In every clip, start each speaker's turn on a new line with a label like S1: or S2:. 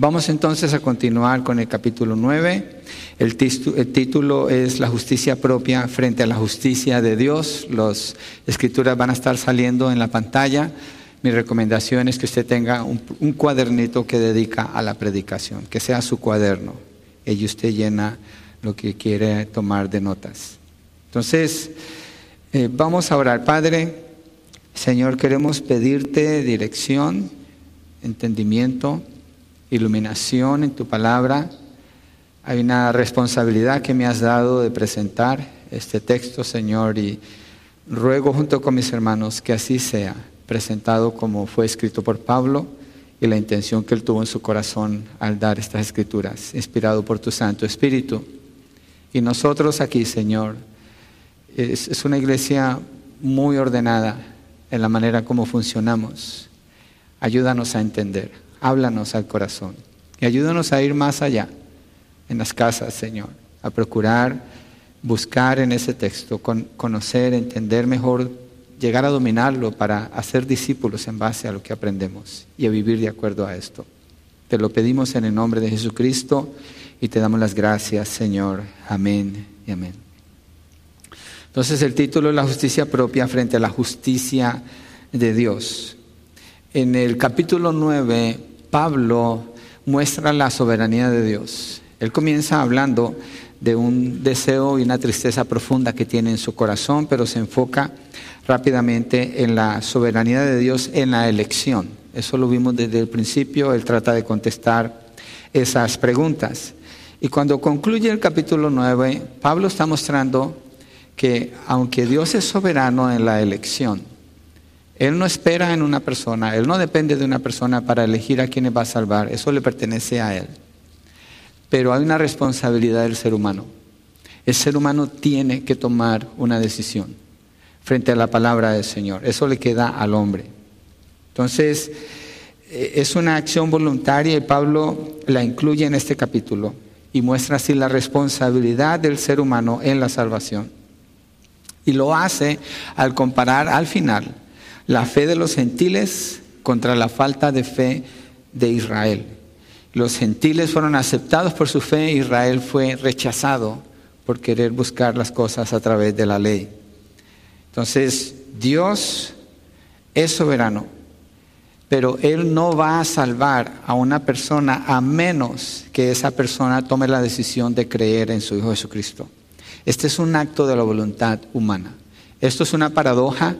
S1: Vamos entonces a continuar con el capítulo 9. El, título es La justicia propia frente a la justicia de Dios. Las escrituras van a estar saliendo en la pantalla. Mi recomendación es que usted tenga un, cuadernito que dedica a la predicación, que sea su cuaderno. Y usted llena lo que quiere tomar de notas. Entonces, eh, vamos a orar. Padre, Señor, queremos pedirte dirección, entendimiento iluminación en tu palabra. Hay una responsabilidad que me has dado de presentar este texto, Señor, y ruego junto con mis hermanos que así sea, presentado como fue escrito por Pablo y la intención que él tuvo en su corazón al dar estas escrituras, inspirado por tu Santo Espíritu. Y nosotros aquí, Señor, es, una iglesia muy ordenada en la manera como funcionamos. Ayúdanos a entender háblanos al corazón y ayúdanos a ir más allá en las casas, Señor, a procurar buscar en ese texto, conocer, entender mejor, llegar a dominarlo para hacer discípulos en base a lo que aprendemos y a vivir de acuerdo a esto. Te lo pedimos en el nombre de Jesucristo y te damos las gracias, Señor. Amén y amén. Entonces el título es la justicia propia frente a la justicia de Dios. En el capítulo 9 Pablo muestra la soberanía de Dios. Él comienza hablando de un deseo y una tristeza profunda que tiene en su corazón, pero se enfoca rápidamente en la soberanía de Dios en la elección. Eso lo vimos desde el principio, él trata de contestar esas preguntas. Y cuando concluye el capítulo 9, Pablo está mostrando que aunque Dios es soberano en la elección, él no espera en una persona, Él no depende de una persona para elegir a quienes va a salvar, eso le pertenece a Él. Pero hay una responsabilidad del ser humano. El ser humano tiene que tomar una decisión frente a la palabra del Señor. Eso le queda al hombre. Entonces, eh, es una acción voluntaria y Pablo la incluye en este capítulo y muestra así la responsabilidad del ser humano en la salvación. Y lo hace al comparar al final la fe de los gentiles contra la falta de fe de Israel. Los gentiles fueron aceptados por su fe, Israel fue rechazado por querer buscar las cosas a través de la ley. Entonces, Dios es soberano, pero Él no va a salvar a una persona a menos que esa persona tome la decisión de creer en su Hijo Jesucristo. Este es un acto de la voluntad humana. Esto es una paradoja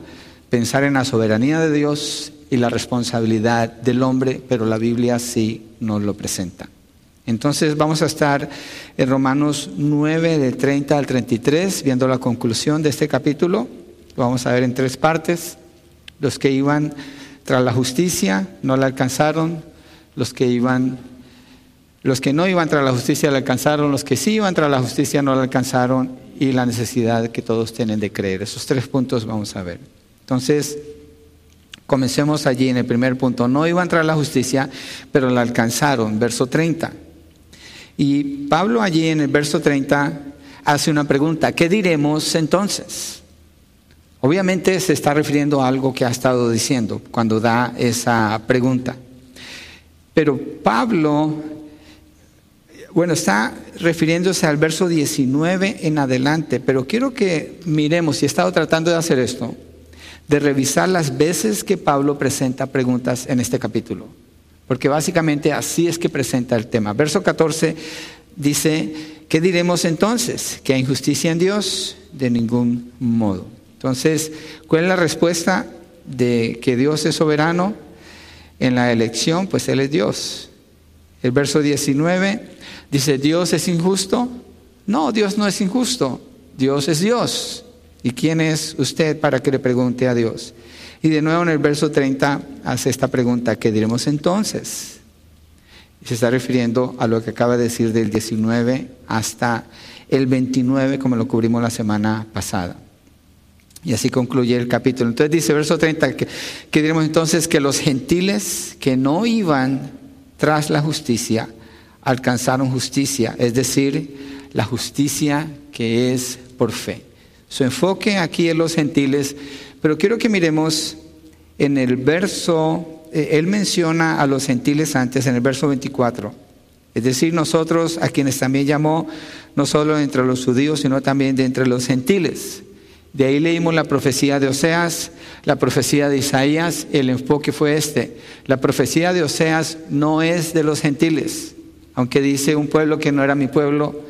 S1: pensar en la soberanía de Dios y la responsabilidad del hombre, pero la Biblia sí nos lo presenta. Entonces vamos a estar en Romanos 9, del 30 al 33, viendo la conclusión de este capítulo. Lo vamos a ver en tres partes. Los que iban tras la justicia no la alcanzaron, los que iban los que no iban tras la justicia la alcanzaron, los que sí iban tras la justicia no la alcanzaron y la necesidad que todos tienen de creer. Esos tres puntos vamos a ver. Entonces, comencemos allí en el primer punto. No iba a entrar la justicia, pero la alcanzaron, verso 30. Y Pablo allí en el verso 30 hace una pregunta, ¿qué diremos entonces? Obviamente se está refiriendo a algo que ha estado diciendo cuando da esa pregunta. Pero Pablo, bueno, está refiriéndose al verso 19 en adelante, pero quiero que miremos, y he estado tratando de hacer esto, de revisar las veces que Pablo presenta preguntas en este capítulo, porque básicamente así es que presenta el tema. Verso 14 dice, ¿qué diremos entonces? ¿Que hay injusticia en Dios? De ningún modo. Entonces, ¿cuál es la respuesta de que Dios es soberano en la elección? Pues Él es Dios. El verso 19 dice, ¿Dios es injusto? No, Dios no es injusto. Dios es Dios. ¿Y quién es usted para que le pregunte a Dios? Y de nuevo en el verso 30 hace esta pregunta, ¿qué diremos entonces? Se está refiriendo a lo que acaba de decir del 19 hasta el 29, como lo cubrimos la semana pasada. Y así concluye el capítulo. Entonces dice verso 30, que, que diremos entonces que los gentiles que no iban tras la justicia, alcanzaron justicia, es decir, la justicia que es por fe. Su enfoque aquí en los gentiles, pero quiero que miremos en el verso eh, él menciona a los gentiles antes en el verso 24. Es decir, nosotros a quienes también llamó no solo entre los judíos, sino también de entre los gentiles. De ahí leímos la profecía de Oseas, la profecía de Isaías, el enfoque fue este. La profecía de Oseas no es de los gentiles, aunque dice un pueblo que no era mi pueblo,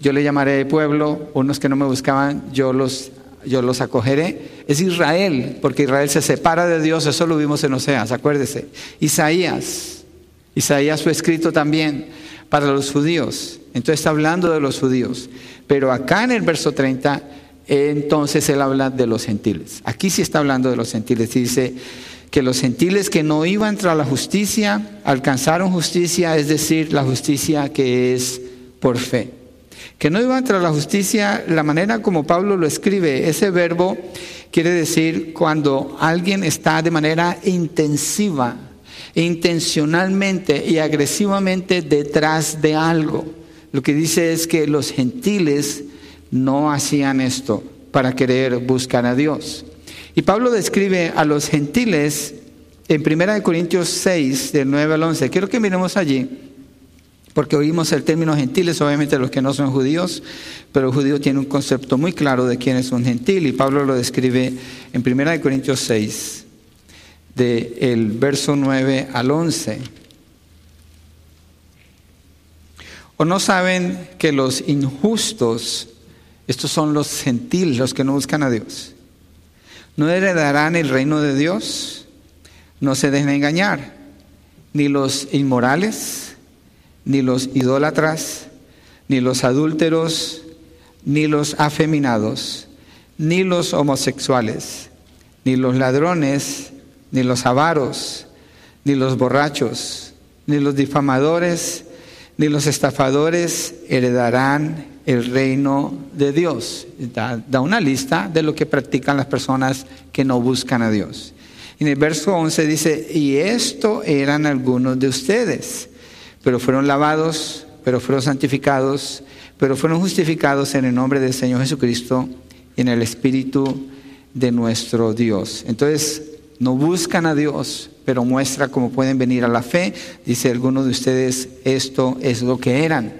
S1: yo le llamaré pueblo, unos que no me buscaban, yo los, yo los acogeré. Es Israel, porque Israel se separa de Dios, eso lo vimos en Oseas, acuérdese. Isaías, Isaías fue escrito también para los judíos, entonces está hablando de los judíos. Pero acá en el verso 30 entonces él habla de los gentiles. Aquí sí está hablando de los gentiles. Dice que los gentiles que no iban tras la justicia alcanzaron justicia, es decir, la justicia que es por fe. Que no iban tras la justicia, la manera como Pablo lo escribe, ese verbo quiere decir cuando alguien está de manera intensiva, intencionalmente y agresivamente detrás de algo. Lo que dice es que los gentiles no hacían esto para querer buscar a Dios. Y Pablo describe a los gentiles en 1 Corintios 6, del 9 al 11. Quiero que miremos allí, porque oímos el término gentiles, obviamente los que no son judíos, pero el judío tiene un concepto muy claro de quién es un gentil, y Pablo lo describe en 1 Corintios 6, del verso 9 al 11. ¿O no saben que los injustos estos son los gentiles, los que no buscan a Dios. No heredarán el reino de Dios. No se dejen engañar. Ni los inmorales, ni los idólatras, ni los adúlteros, ni los afeminados, ni los homosexuales, ni los ladrones, ni los avaros, ni los borrachos, ni los difamadores, ni los estafadores heredarán el reino de Dios. Da, una lista de lo que practican las personas que no buscan a Dios. En el verso 11 dice, y esto eran algunos de ustedes, pero fueron lavados, pero fueron santificados, pero fueron justificados en el nombre del Señor Jesucristo y en el Espíritu de nuestro Dios. Entonces, no buscan a Dios, pero muestra cómo pueden venir a la fe. Dice algunos de ustedes, esto es lo que eran.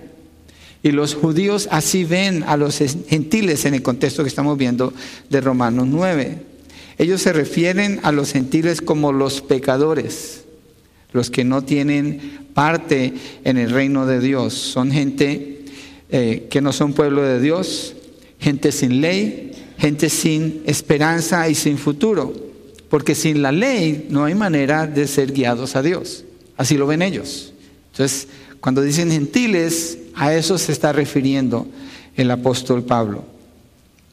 S1: Y los judíos así ven a los gentiles en el contexto que estamos viendo de Romanos 9. Ellos se refieren a los gentiles como los pecadores, los que no tienen parte en el reino de Dios. Son gente eh, que no son pueblo de Dios, gente sin ley, gente sin esperanza y sin futuro. Porque sin la ley no hay manera de ser guiados a Dios. Así lo ven ellos. Entonces, cuando dicen gentiles, a eso se está refiriendo el apóstol Pablo.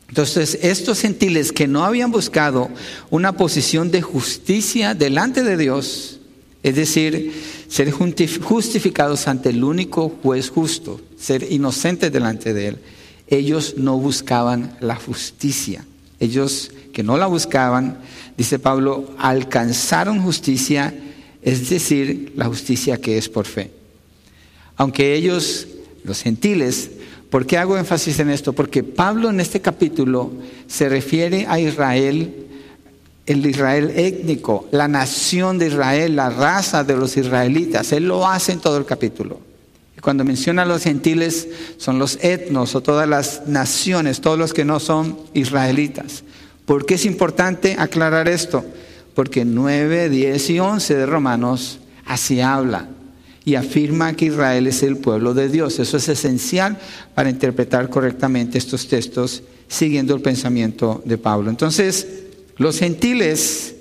S1: Entonces, estos gentiles que no habían buscado una posición de justicia delante de Dios, es decir, ser justificados ante el único juez justo, ser inocentes delante de Él, ellos no buscaban la justicia. Ellos que no la buscaban, dice Pablo, alcanzaron justicia, es decir, la justicia que es por fe. Aunque ellos los gentiles. ¿Por qué hago énfasis en esto? Porque Pablo en este capítulo se refiere a Israel, el Israel étnico, la nación de Israel, la raza de los israelitas. Él lo hace en todo el capítulo. Y cuando menciona a los gentiles, son los etnos o todas las naciones, todos los que no son israelitas. ¿Por qué es importante aclarar esto? Porque 9, 10 y 11 de Romanos así habla y afirma que Israel es el pueblo de Dios. Eso es esencial para interpretar correctamente estos textos siguiendo el pensamiento de Pablo. Entonces, los gentiles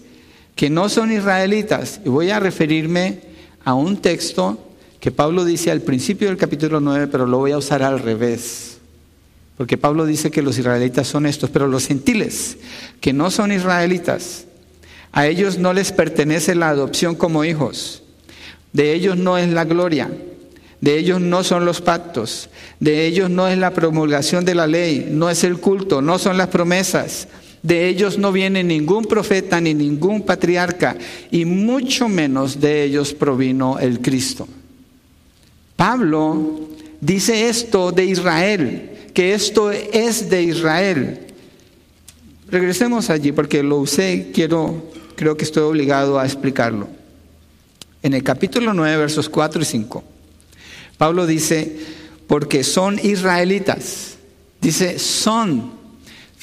S1: que no son israelitas, y voy a referirme a un texto que Pablo dice al principio del capítulo 9, pero lo voy a usar al revés. Porque Pablo dice que los israelitas son estos, pero los gentiles que no son israelitas, a ellos no les pertenece la adopción como hijos de ellos no es la gloria, de ellos no son los pactos, de ellos no es la promulgación de la ley, no es el culto, no son las promesas. De ellos no viene ningún profeta ni ningún patriarca, y mucho menos de ellos provino el Cristo. Pablo dice esto de Israel, que esto es de Israel. Regresemos allí porque lo usé, quiero, creo que estoy obligado a explicarlo. En el capítulo 9, versos 4 y 5, Pablo dice, porque son israelitas. Dice, son.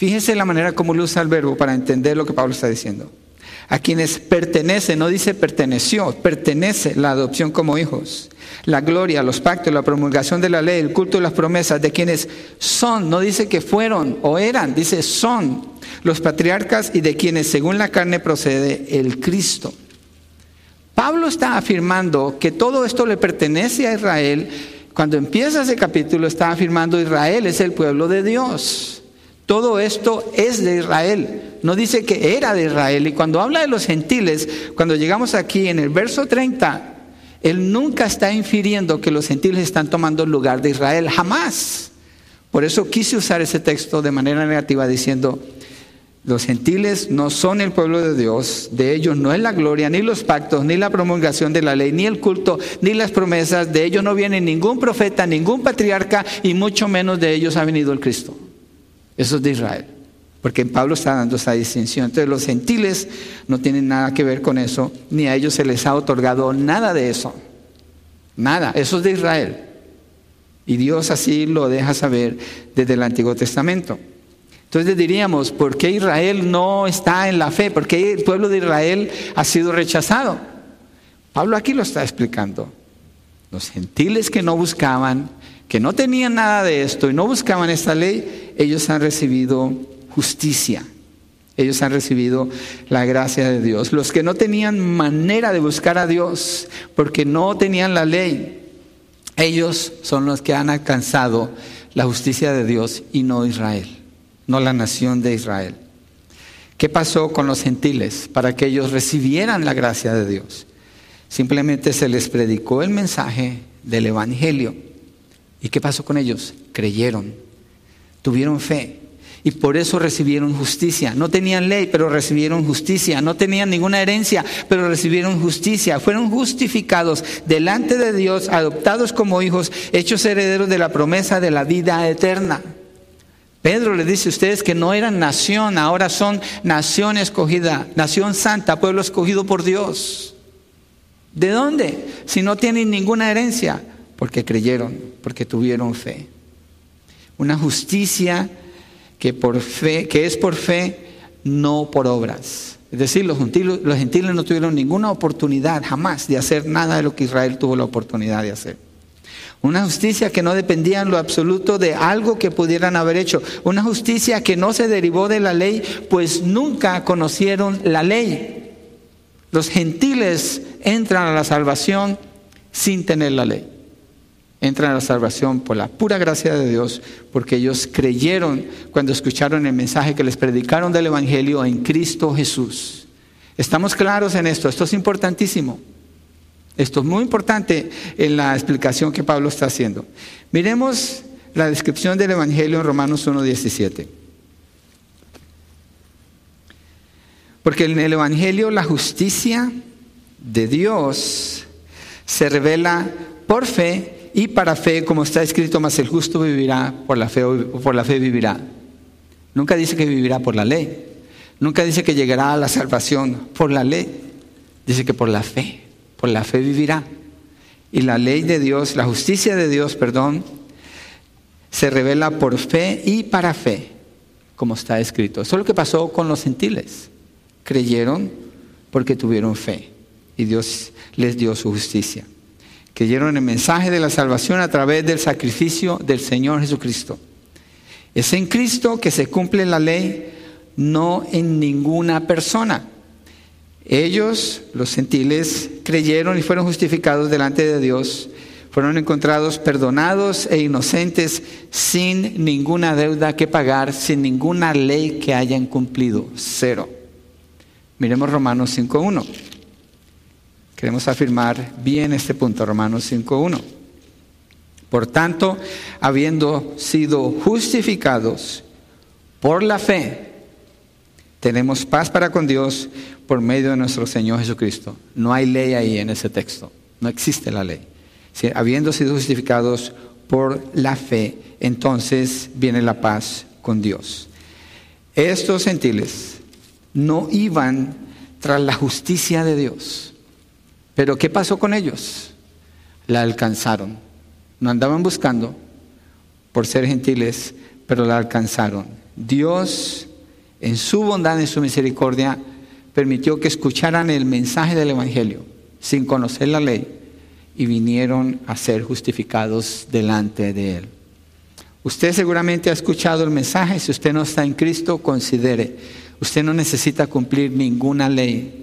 S1: Fíjese la manera como lo usa el verbo para entender lo que Pablo está diciendo. A quienes pertenece, no dice perteneció, pertenece la adopción como hijos, la gloria, los pactos, la promulgación de la ley, el culto y las promesas de quienes son, no dice que fueron o eran, dice son los patriarcas y de quienes según la carne procede el Cristo. Pablo está afirmando que todo esto le pertenece a Israel. Cuando empieza ese capítulo está afirmando Israel es el pueblo de Dios. Todo esto es de Israel. No dice que era de Israel. Y cuando habla de los gentiles, cuando llegamos aquí en el verso 30, él nunca está infiriendo que los gentiles están tomando el lugar de Israel. Jamás. Por eso quise usar ese texto de manera negativa diciendo, los gentiles no son el pueblo de Dios, de ellos no es la gloria, ni los pactos, ni la promulgación de la ley, ni el culto, ni las promesas, de ellos no viene ningún profeta, ningún patriarca, y mucho menos de ellos ha venido el Cristo. Eso es de Israel, porque Pablo está dando esa distinción. Entonces los gentiles no tienen nada que ver con eso, ni a ellos se les ha otorgado nada de eso. Nada, eso es de Israel. Y Dios así lo deja saber desde el Antiguo Testamento. Entonces diríamos, ¿por qué Israel no está en la fe? ¿Por qué el pueblo de Israel ha sido rechazado? Pablo aquí lo está explicando. Los gentiles que no buscaban, que no tenían nada de esto y no buscaban esta ley, ellos han recibido justicia. Ellos han recibido la gracia de Dios. Los que no tenían manera de buscar a Dios porque no tenían la ley, ellos son los que han alcanzado la justicia de Dios y no Israel no la nación de Israel. ¿Qué pasó con los gentiles para que ellos recibieran la gracia de Dios? Simplemente se les predicó el mensaje del Evangelio. ¿Y qué pasó con ellos? Creyeron, tuvieron fe y por eso recibieron justicia. No tenían ley, pero recibieron justicia. No tenían ninguna herencia, pero recibieron justicia. Fueron justificados delante de Dios, adoptados como hijos, hechos herederos de la promesa de la vida eterna. Pedro le dice a ustedes que no eran nación, ahora son nación escogida, nación santa, pueblo escogido por Dios. ¿De dónde? Si no tienen ninguna herencia, porque creyeron, porque tuvieron fe. Una justicia que por fe, que es por fe, no por obras. Es decir, los gentiles, los gentiles no tuvieron ninguna oportunidad jamás de hacer nada de lo que Israel tuvo la oportunidad de hacer. Una justicia que no dependía en lo absoluto de algo que pudieran haber hecho. Una justicia que no se derivó de la ley, pues nunca conocieron la ley. Los gentiles entran a la salvación sin tener la ley. Entran a la salvación por la pura gracia de Dios, porque ellos creyeron cuando escucharon el mensaje que les predicaron del Evangelio en Cristo Jesús. Estamos claros en esto, esto es importantísimo. Esto es muy importante en la explicación que Pablo está haciendo. Miremos la descripción del Evangelio en Romanos 1.17. Porque en el Evangelio la justicia de Dios se revela por fe y para fe, como está escrito, más el justo vivirá por la fe, por la fe vivirá. Nunca dice que vivirá por la ley. Nunca dice que llegará a la salvación por la ley. Dice que por la fe por la fe vivirá. Y la ley de Dios, la justicia de Dios, perdón, se revela por fe y para fe, como está escrito. Eso es lo que pasó con los gentiles. Creyeron porque tuvieron fe y Dios les dio su justicia. Creyeron el mensaje de la salvación a través del sacrificio del Señor Jesucristo. Es en Cristo que se cumple la ley, no en ninguna persona. Ellos, los gentiles, creyeron y fueron justificados delante de Dios, fueron encontrados perdonados e inocentes sin ninguna deuda que pagar, sin ninguna ley que hayan cumplido. Cero. Miremos Romanos 5.1. Queremos afirmar bien este punto, Romanos 5.1. Por tanto, habiendo sido justificados por la fe, tenemos paz para con Dios por medio de nuestro Señor Jesucristo. No hay ley ahí en ese texto. No existe la ley. habiendo sido justificados por la fe, entonces viene la paz con Dios. Estos gentiles no iban tras la justicia de Dios. Pero ¿qué pasó con ellos? La alcanzaron. No andaban buscando por ser gentiles, pero la alcanzaron. Dios, en su bondad, en su misericordia, permitió que escucharan el mensaje del Evangelio sin conocer la ley y vinieron a ser justificados delante de Él. Usted seguramente ha escuchado el mensaje, si usted no está en Cristo, considere, usted no necesita cumplir ninguna ley.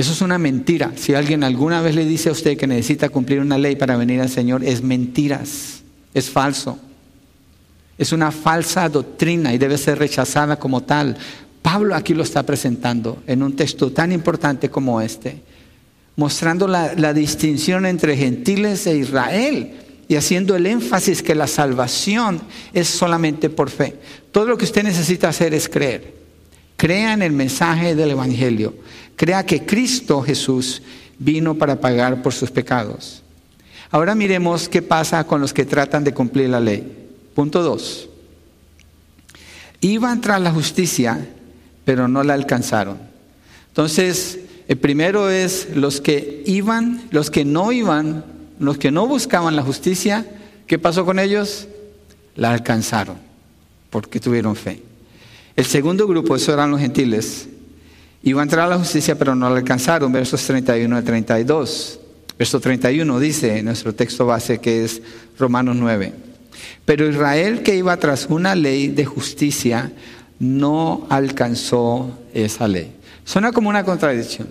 S1: Eso es una mentira. Si alguien alguna vez le dice a usted que necesita cumplir una ley para venir al Señor, es mentiras, es falso. Es una falsa doctrina y debe ser rechazada como tal. Pablo aquí lo está presentando en un texto tan importante como este mostrando la, distinción entre gentiles e Israel y haciendo el énfasis que la salvación es solamente por fe. Todo lo que usted necesita hacer es creer. Crea en el mensaje del Evangelio. Crea que Cristo Jesús vino para pagar por sus pecados. Ahora miremos qué pasa con los que tratan de cumplir la ley. Punto 2. Iban tras la justicia, pero no la alcanzaron. Entonces, el primero es los que iban, los que no iban, los que no buscaban la justicia, ¿qué pasó con ellos? La alcanzaron, porque tuvieron fe. El segundo grupo, esos eran los gentiles, iban a entrar a la justicia, pero no la alcanzaron, versos 31 a 32. Verso 31 dice en nuestro texto base que es Romanos 9. Pero Israel que iba tras una ley de justicia no alcanzó esa ley. Suena como una contradicción.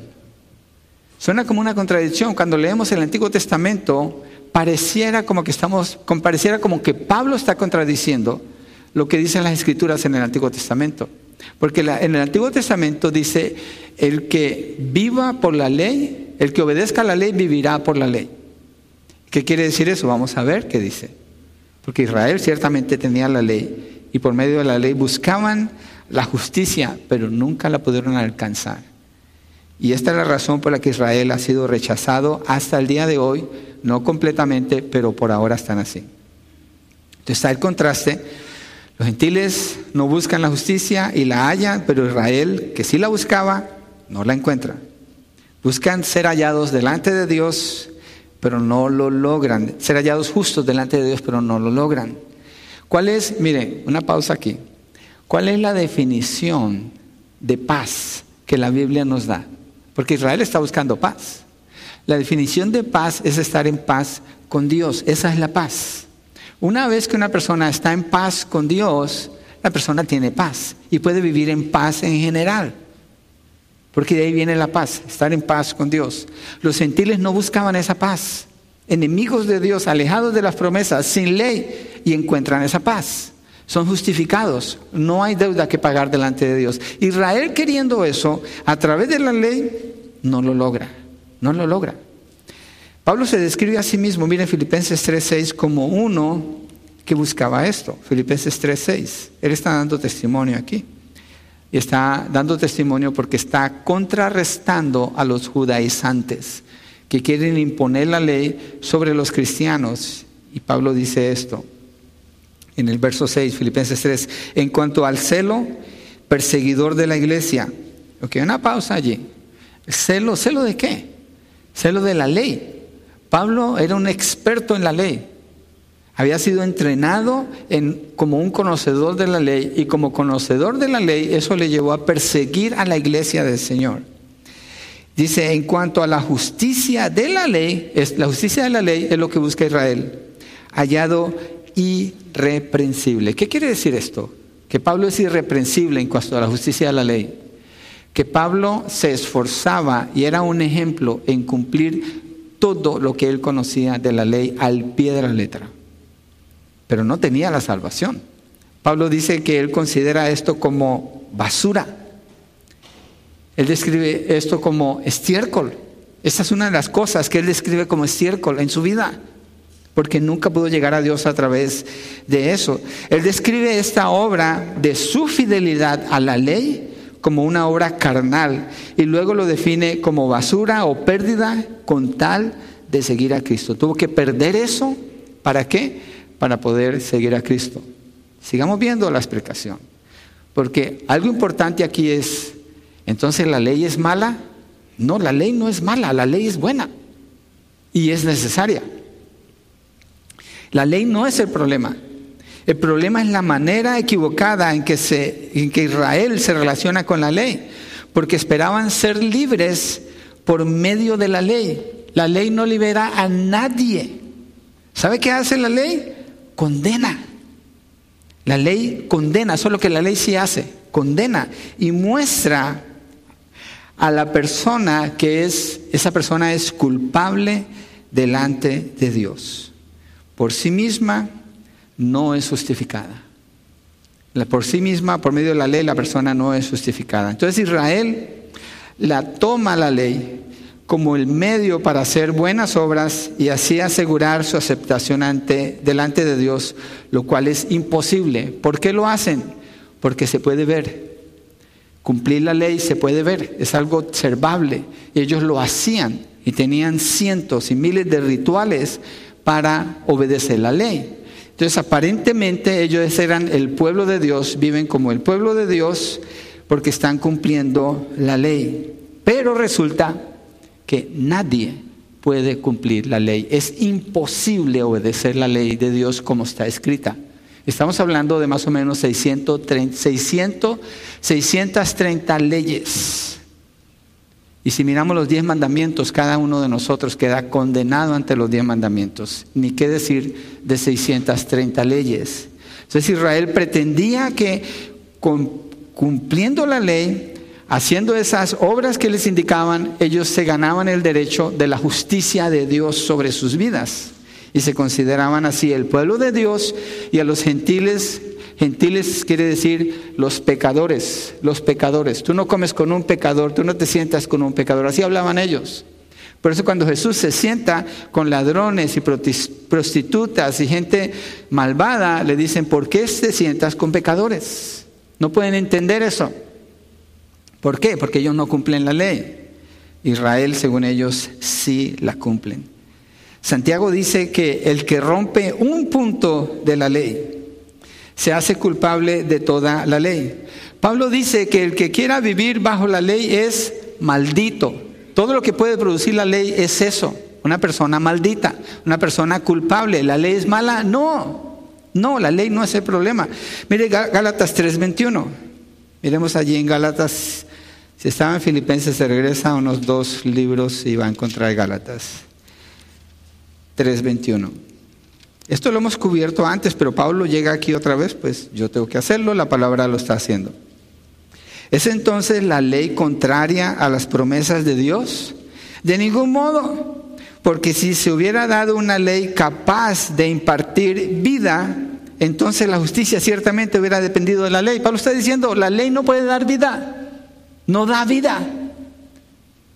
S1: Suena como una contradicción. Cuando leemos el Antiguo Testamento, pareciera como que estamos, pareciera como que Pablo está contradiciendo lo que dicen las escrituras en el Antiguo Testamento. Porque en el Antiguo Testamento dice, el que viva por la ley, el que obedezca la ley, vivirá por la ley. ¿Qué quiere decir eso? Vamos a ver qué dice. Porque Israel ciertamente tenía la ley y por medio de la ley buscaban la justicia, pero nunca la pudieron alcanzar. Y esta es la razón por la que Israel ha sido rechazado hasta el día de hoy, no completamente, pero por ahora están así. Entonces está el contraste. Los gentiles no buscan la justicia y la hallan, pero Israel, que sí la buscaba, no la encuentra. Buscan ser hallados delante de Dios, pero no lo logran. Ser hallados justos delante de Dios, pero no lo logran. ¿Cuál es, mire, una pausa aquí. ¿Cuál es la definición de paz que la Biblia nos da? Porque Israel está buscando paz. La definición de paz es estar en paz con Dios. Esa es la paz. Una vez que una persona está en paz con Dios, la persona tiene paz y puede vivir en paz en general. Porque de ahí viene la paz, estar en paz con Dios. Los gentiles no buscaban esa paz. Enemigos de Dios, alejados de las promesas, sin ley, y encuentran esa paz son justificados. No hay deuda que pagar delante de Dios. Israel queriendo eso, a través de la ley, no lo logra. No lo logra. Pablo se describe a sí mismo, miren Filipenses 3.6, como uno que buscaba esto. Filipenses 3.6. Él está dando testimonio aquí. Y está dando testimonio porque está contrarrestando a los judaizantes que quieren imponer la ley sobre los cristianos. Y Pablo dice esto, en el verso 6, Filipenses 3, en cuanto al celo perseguidor de la iglesia. Ok, una pausa allí. ¿Celo? ¿Celo de qué? Celo de la ley. Pablo era un experto en la ley. Había sido entrenado en, como un conocedor de la ley y como conocedor de la ley eso le llevó a perseguir a la iglesia del Señor. Dice, en cuanto a la justicia de la ley, la justicia de la ley es lo que busca Israel, hallado irreprensible. ¿Qué quiere decir esto? Que Pablo es irreprensible en cuanto a la justicia de la ley. Que Pablo se esforzaba y era un ejemplo en cumplir todo lo que él conocía de la ley al pie de la letra. Pero no tenía la salvación. Pablo dice que él considera esto como basura. Él describe esto como estiércol. Esa es una de las cosas que él describe como estiércol en su vida porque nunca pudo llegar a Dios a través de eso. Él describe esta obra de su fidelidad a la ley como una obra carnal y luego lo define como basura o pérdida con tal de seguir a Cristo. Tuvo que perder eso, ¿para qué? Para poder seguir a Cristo. Sigamos viendo la explicación, porque algo importante aquí es, entonces la ley es mala. No, la ley no es mala, la ley es buena y es necesaria. La ley no es el problema. El problema es la manera equivocada en que, Israel se relaciona con la ley, porque esperaban ser libres por medio de la ley. La ley no libera a nadie. ¿Sabe qué hace la ley? Condena. La ley condena, solo que la ley sí hace, condena y muestra a la persona que es, esa persona es culpable delante de Dios. Por sí misma no es justificada. Por sí misma, por medio de la ley, la persona no es justificada. Entonces Israel la toma la ley como el medio para hacer buenas obras y así asegurar su aceptación ante, delante de Dios, lo cual es imposible. ¿Por qué lo hacen? Porque se puede ver. Cumplir la ley se puede ver, es algo observable. Ellos lo hacían y tenían cientos y miles de rituales para obedecer la ley. Entonces, aparentemente ellos eran el pueblo de Dios, viven como el pueblo de Dios porque están cumpliendo la ley. Pero resulta que nadie puede cumplir la ley. Es imposible obedecer la ley de Dios como está escrita. Estamos hablando de más o menos 630, 600, 630 leyes. Y si miramos los diez mandamientos, cada uno de nosotros queda condenado ante los diez mandamientos. Ni qué decir de 630 leyes. Entonces Israel pretendía que cumpliendo la ley haciendo esas obras que les indicaban, ellos se ganaban el derecho de la justicia de Dios sobre sus vidas. Y se consideraban así el pueblo de Dios y a los gentiles, gentiles quiere decir los pecadores, los pecadores. Tú no comes con un pecador, tú no te sientas con un pecador, así hablaban ellos. Por eso cuando Jesús se sienta con ladrones y prostitutas y gente malvada, le dicen, ¿por qué te sientas con pecadores? No pueden entender eso. ¿Por qué? Porque ellos no cumplen la ley. Israel, según ellos, sí la cumplen. Santiago dice que el que rompe un punto de la ley se hace culpable de toda la ley. Pablo dice que el que quiera vivir bajo la ley es maldito. Todo lo que puede producir la ley es eso, una persona maldita, una persona culpable. ¿La ley es mala? No, no, la ley no es el problema. Mire Gálatas 3:21. Miremos allí en Gálatas si estaba en Filipenses, se regresa a unos dos libros y va a encontrar Gálatas 3.21. Esto lo hemos cubierto antes, pero Pablo llega aquí otra vez, pues yo tengo que hacerlo, la palabra lo está haciendo. ¿Es entonces la ley contraria a las promesas de Dios? De ningún modo, porque si se hubiera dado una ley capaz de impartir vida, entonces la justicia ciertamente hubiera dependido de la ley. Pablo está diciendo, la ley no puede dar vida no da vida.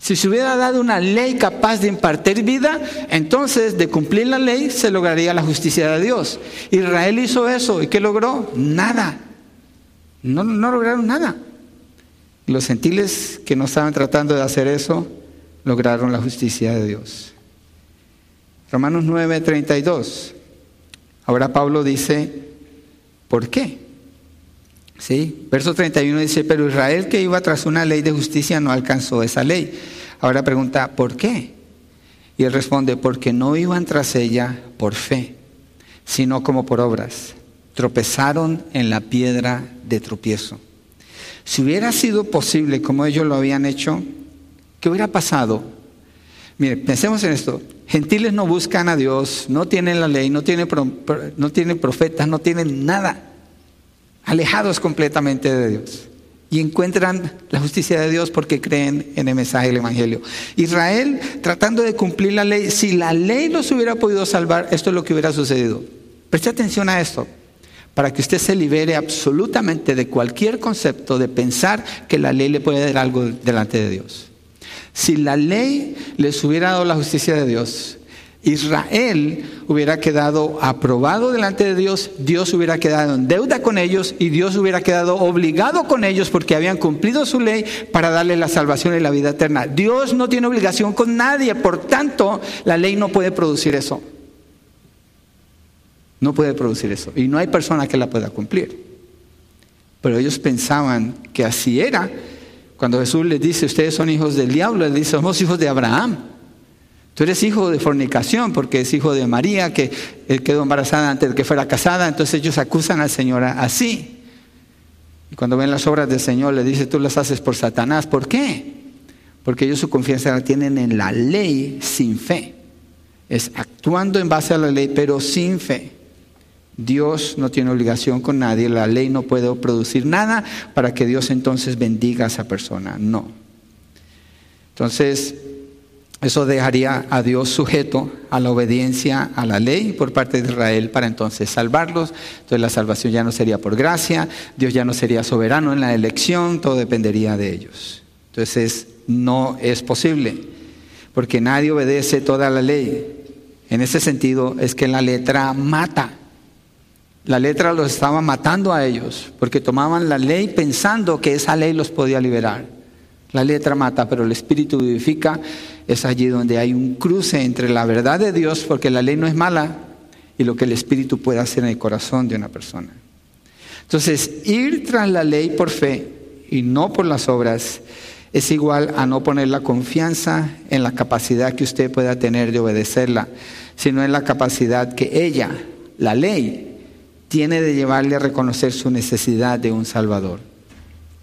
S1: Si se hubiera dado una ley capaz de impartir vida, entonces de cumplir la ley se lograría la justicia de Dios. Israel hizo eso y ¿qué logró? Nada. No, no lograron nada. Los gentiles que no estaban tratando de hacer eso, lograron la justicia de Dios. Romanos 9, 32. Ahora Pablo dice, ¿por qué? ¿Sí? Verso 31 dice, pero Israel que iba tras una ley de justicia no alcanzó esa ley. Ahora pregunta, ¿por qué? Y él responde, porque no iban tras ella por fe, sino como por obras. Tropezaron en la piedra de tropiezo. Si hubiera sido posible como ellos lo habían hecho, ¿qué hubiera pasado? Mire, pensemos en esto. Gentiles no buscan a Dios, no tienen la ley, no tienen, no tienen profetas, no tienen nada alejados completamente de Dios. Y encuentran la justicia de Dios porque creen en el mensaje del Evangelio. Israel tratando de cumplir la ley, si la ley los hubiera podido salvar, esto es lo que hubiera sucedido. Preste atención a esto, para que usted se libere absolutamente de cualquier concepto de pensar que la ley le puede dar algo delante de Dios. Si la ley les hubiera dado la justicia de Dios, Israel hubiera quedado aprobado delante de Dios, Dios hubiera quedado en deuda con ellos y Dios hubiera quedado obligado con ellos porque habían cumplido su ley para darle la salvación y la vida eterna. Dios no tiene obligación con nadie, por tanto la ley no puede producir eso. No puede producir eso y no hay persona que la pueda cumplir. Pero ellos pensaban que así era Cuando Jesús les dice, ustedes son hijos del diablo, les dice, somos hijos de Abraham. Tú eres hijo de fornicación porque es hijo de María, que quedó embarazada antes de que fuera casada, entonces ellos acusan al Señor así. Y cuando ven las obras del Señor, le dice, tú las haces por Satanás. ¿Por qué? Porque ellos su confianza la tienen en la ley sin fe. Es actuando en base a la ley, pero sin fe. Dios no tiene obligación con nadie, la ley no puede producir nada para que Dios entonces bendiga a esa persona. No. Entonces, eso dejaría a Dios sujeto a la obediencia a la ley por parte de Israel para entonces salvarlos. Entonces la salvación ya no sería por gracia, Dios ya no sería soberano en la elección, todo dependería de ellos. Entonces no es posible, porque nadie obedece toda la ley. En ese sentido es que la letra mata. La letra los estaba matando a ellos, porque tomaban la ley pensando que esa ley los podía liberar. La letra mata, pero el espíritu vivifica. Es allí donde hay un cruce entre la verdad de Dios, porque la ley no es mala, y lo que el espíritu puede hacer en el corazón de una persona. Entonces, ir tras la ley por fe y no por las obras es igual a no poner la confianza en la capacidad que usted pueda tener de obedecerla, sino en la capacidad que ella, la ley, tiene de llevarle a reconocer su necesidad de un Salvador.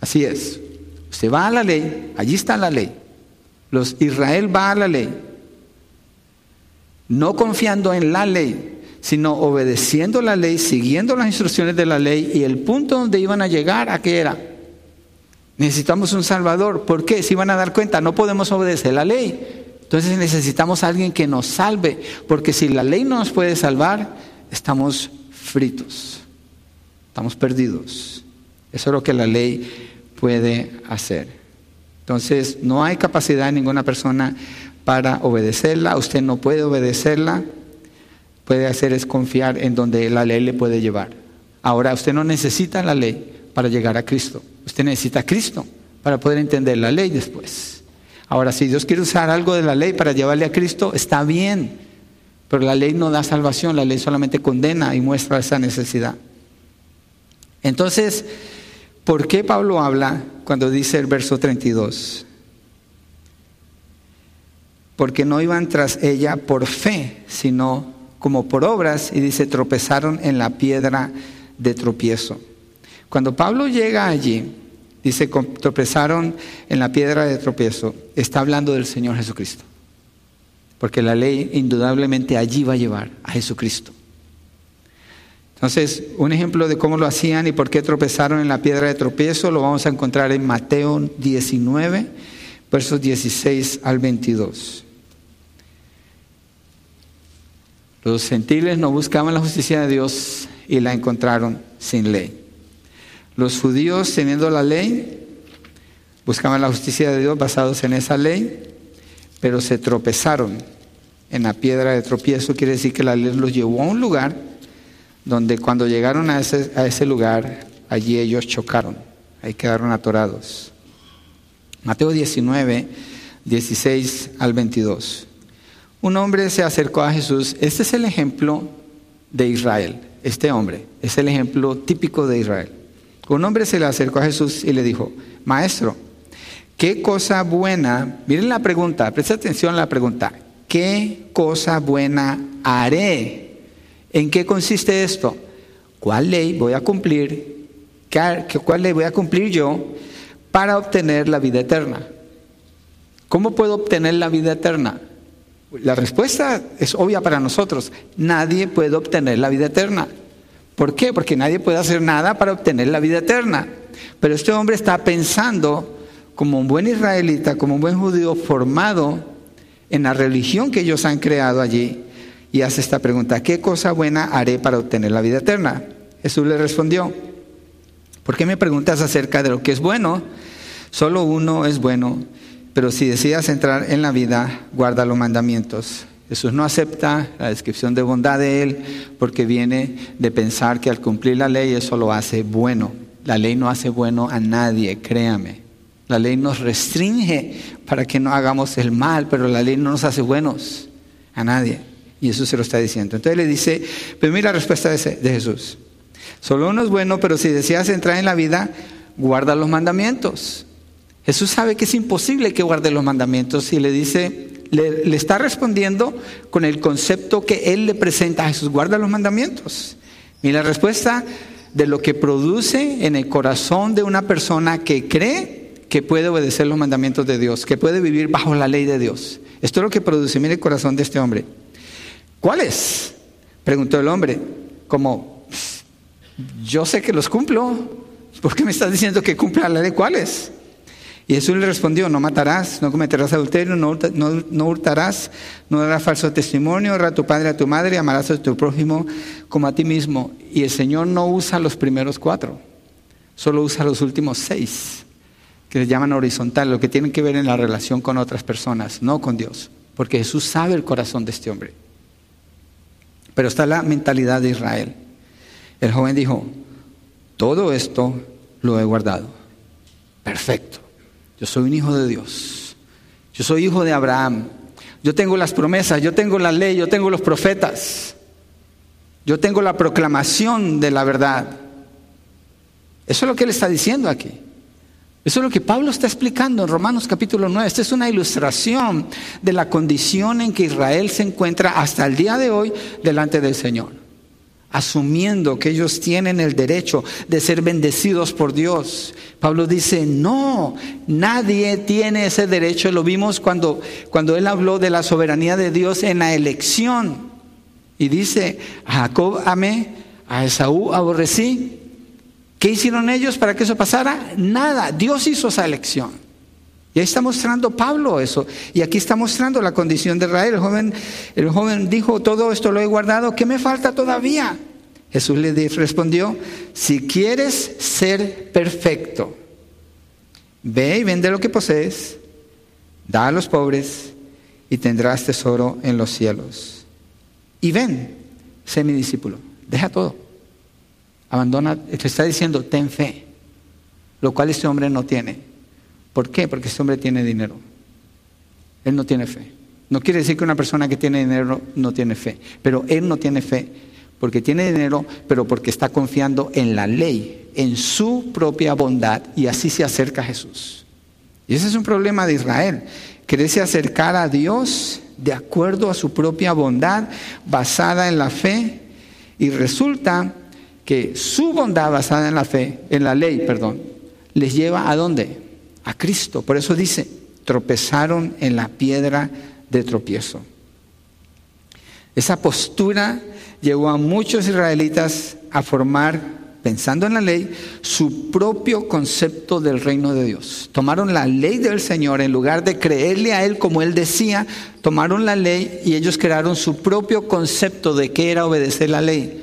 S1: Así es. Usted va a la ley, allí está la ley. Los Israel va a la ley, no confiando en la ley, sino obedeciendo la ley, siguiendo las instrucciones de la ley y el punto donde iban a llegar, ¿a qué era? Necesitamos un Salvador. ¿Por qué? Si van a dar cuenta, no podemos obedecer la ley. Entonces necesitamos a alguien que nos salve, porque si la ley no nos puede salvar, estamos fritos, estamos perdidos. Eso es lo que la ley puede hacer. Entonces, no hay capacidad en ninguna persona para obedecerla, usted no puede obedecerla, puede hacer es confiar en donde la ley le puede llevar. Ahora, usted no necesita la ley para llegar a Cristo, usted necesita a Cristo para poder entender la ley después. Ahora, si Dios quiere usar algo de la ley para llevarle a Cristo, está bien, pero la ley no da salvación, la ley solamente condena y muestra esa necesidad. Entonces, ¿Por qué Pablo habla cuando dice el verso 32? Porque no iban tras ella por fe, sino como por obras, y dice, tropezaron en la piedra de tropiezo. Cuando Pablo llega allí, dice, tropezaron en la piedra de tropiezo, está hablando del Señor Jesucristo. Porque la ley indudablemente allí va a llevar a Jesucristo. Entonces, un ejemplo de cómo lo hacían y por qué tropezaron en la piedra de tropiezo lo vamos a encontrar en Mateo 19, versos 16 al 22. Los gentiles no buscaban la justicia de Dios y la encontraron sin ley. Los judíos, teniendo la ley, buscaban la justicia de Dios basados en esa ley, pero se tropezaron en la piedra de tropiezo. Quiere decir que la ley los llevó a un lugar donde cuando llegaron a ese, lugar, allí ellos chocaron, ahí quedaron atorados. Mateo 19, 16 al 22. Un hombre se acercó a Jesús. Este es el ejemplo de Israel. Este hombre es el ejemplo típico de Israel. Un hombre se le acercó a Jesús y le dijo, Maestro, ¿qué cosa buena? Miren la pregunta, presta atención a la pregunta. ¿Qué cosa buena haré ¿En qué consiste esto? ¿Cuál ley voy a cumplir? ¿Cuál ley voy a cumplir yo para obtener la vida eterna? ¿Cómo puedo obtener la vida eterna? La respuesta es obvia para nosotros. Nadie puede obtener la vida eterna. ¿Por qué? Porque nadie puede hacer nada para obtener la vida eterna. Pero este hombre está pensando como un buen israelita, como un buen judío formado en la religión que ellos han creado allí y hace esta pregunta, ¿qué cosa buena haré para obtener la vida eterna? Jesús le respondió, ¿por qué me preguntas acerca de lo que es bueno? Solo uno es bueno, pero si decidas entrar en la vida, guarda los mandamientos. Jesús no acepta la descripción de bondad de Él porque viene de pensar que al cumplir la ley eso lo hace bueno. La ley no hace bueno a nadie, créame. La ley nos restringe para que no hagamos el mal, pero la ley no nos hace buenos a nadie. Y eso se lo está diciendo. Entonces le dice, pues mira la respuesta de, Jesús. Solo uno es bueno, pero si deseas entrar en la vida, guarda los mandamientos. Jesús sabe que es imposible que guarde los mandamientos y le dice, le, le, está respondiendo con el concepto que él le presenta a Jesús, guarda los mandamientos. Y la respuesta de lo que produce en el corazón de una persona que cree que puede obedecer los mandamientos de Dios, que puede vivir bajo la ley de Dios. Esto es lo que produce, mire el corazón de este hombre. ¿Cuáles? Preguntó el hombre, como, yo sé que los cumplo, ¿por qué me estás diciendo que cumpla la ley? ¿Cuáles? Y Jesús le respondió, no matarás, no cometerás adulterio, no, no, hurtarás, no darás falso testimonio, honra a tu padre, a tu madre, amarás a tu prójimo como a ti mismo. Y el Señor no usa los primeros cuatro, solo usa los últimos seis, que le llaman horizontal, lo que tienen que ver en la relación con otras personas, no con Dios, porque Jesús sabe el corazón de este hombre. Pero está la mentalidad de Israel. El joven dijo, todo esto lo he guardado. Perfecto. Yo soy un hijo de Dios. Yo soy hijo de Abraham. Yo tengo las promesas, yo tengo la ley, yo tengo los profetas. Yo tengo la proclamación de la verdad. Eso es lo que él está diciendo aquí. Eso es lo que Pablo está explicando en Romanos capítulo 9. Esta es una ilustración de la condición en que Israel se encuentra hasta el día de hoy delante del Señor asumiendo que ellos tienen el derecho de ser bendecidos por Dios. Pablo dice, no, nadie tiene ese derecho. Lo vimos cuando, cuando él habló de la soberanía de Dios en la elección. Y dice, a Jacob amé, a Esaú aborrecí. ¿Qué hicieron ellos para que eso pasara? Nada, Dios hizo esa elección. Y ahí está mostrando Pablo eso. Y aquí está mostrando la condición de Israel. El joven, el joven dijo, todo esto lo he guardado, ¿qué me falta todavía? Jesús le respondió, si quieres ser perfecto, ve y vende lo que posees, da a los pobres y tendrás tesoro en los cielos. Y ven, sé mi discípulo, deja todo. Abandona, te está diciendo, ten fe, lo cual este hombre no tiene. ¿Por qué? Porque este hombre tiene dinero. Él no tiene fe. No quiere decir que una persona que tiene dinero no tiene fe, pero él no tiene fe porque tiene dinero, pero porque está confiando en la ley, en su propia bondad y así se acerca a Jesús. Y ese es un problema de Israel. Quererse acercar a Dios de acuerdo a su propia bondad, basada en la fe, y resulta que su bondad basada en la fe, en la ley, perdón, les lleva a dónde? a Cristo. Por eso dice, tropezaron en la piedra de tropiezo. Esa postura llevó a muchos israelitas a formar, pensando en la ley, su propio concepto del reino de Dios. Tomaron la ley del Señor, en lugar de creerle a Él como Él decía, tomaron la ley y ellos crearon su propio concepto de qué era obedecer la ley.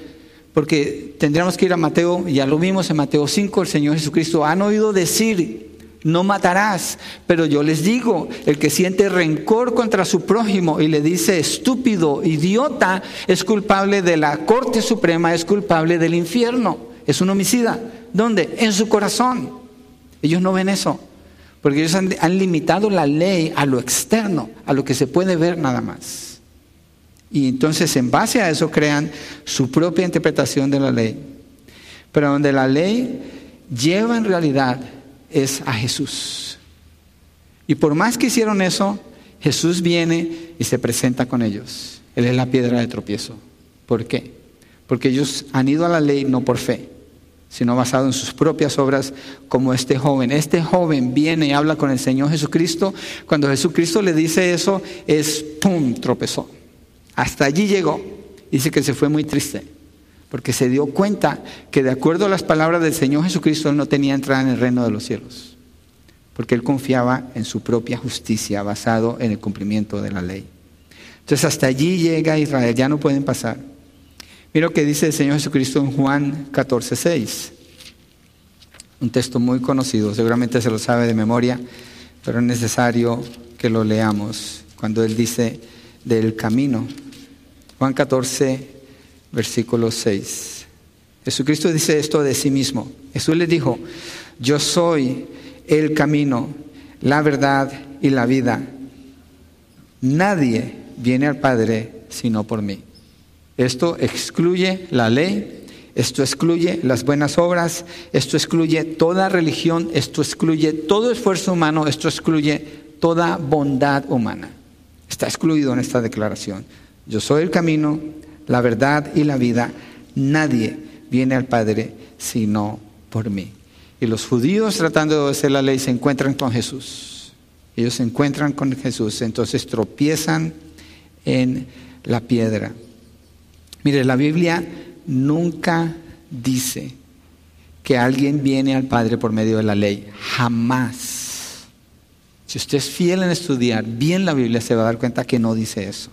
S1: Porque tendríamos que ir a Mateo, ya lo vimos en Mateo 5, el Señor Jesucristo, han oído decir no matarás. Pero yo les digo, el que siente rencor contra su prójimo y le dice estúpido, idiota, es culpable de la Corte Suprema, es culpable del infierno. Es un homicida. ¿Dónde? En su corazón. Ellos no ven eso. Porque ellos han, han limitado la ley a lo externo, a lo que se puede ver nada más. Y entonces en base a eso crean su propia interpretación de la ley. Pero donde la ley lleva en realidad es a Jesús. Y por más que hicieron eso, Jesús viene y se presenta con ellos. Él es la piedra de tropiezo. ¿Por qué? Porque ellos han ido a la ley no por fe, sino basado en sus propias obras, como este joven. Este joven viene y habla con el Señor Jesucristo. Cuando Jesucristo le dice eso, es ¡pum! tropezó. Hasta allí llegó. Dice que se fue muy triste porque se dio cuenta que de acuerdo a las palabras del Señor Jesucristo, él no tenía entrada en el reino de los cielos, porque él confiaba en su propia justicia basado en el cumplimiento de la ley. Entonces hasta allí llega Israel, ya no pueden pasar. Mira lo que dice el Señor Jesucristo en Juan 14, 6. Un texto muy conocido, seguramente se lo sabe de memoria, pero es necesario que lo leamos cuando Él dice del camino. Juan 14, versículo 6. Jesucristo dice esto de sí mismo. Jesús le dijo, yo soy el camino, la verdad y la vida. Nadie viene al Padre sino por mí. Esto excluye la ley, Esto excluye las buenas obras, esto excluye toda religión, esto excluye todo esfuerzo humano, esto excluye toda bondad humana. Está excluido en esta declaración. Yo soy el camino, la verdad y la vida. Nadie viene al Padre sino por mí. Y los judíos tratando de obedecer la ley se encuentran con Jesús. Ellos se encuentran con Jesús, entonces tropiezan en la piedra. Mire, la Biblia nunca dice que alguien viene al Padre por medio de la ley. Jamás. Si usted es fiel en estudiar bien la Biblia, se va a dar cuenta que no dice eso.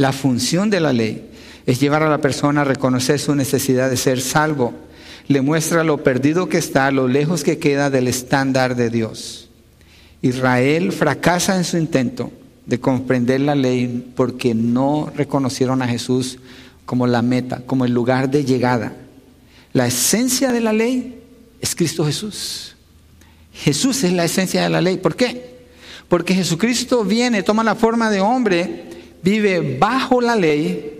S1: La función de la ley es llevar a la persona a reconocer su necesidad de ser salvo. Le muestra lo perdido que está, lo lejos que queda del estándar de Dios. Israel fracasa en su intento de comprender la ley porque no reconocieron a Jesús como la meta, como el lugar de llegada. La esencia de la ley es Cristo Jesús. Jesús es la esencia de la ley. ¿Por qué? Porque Jesucristo viene, toma la forma de hombre, vive bajo la ley,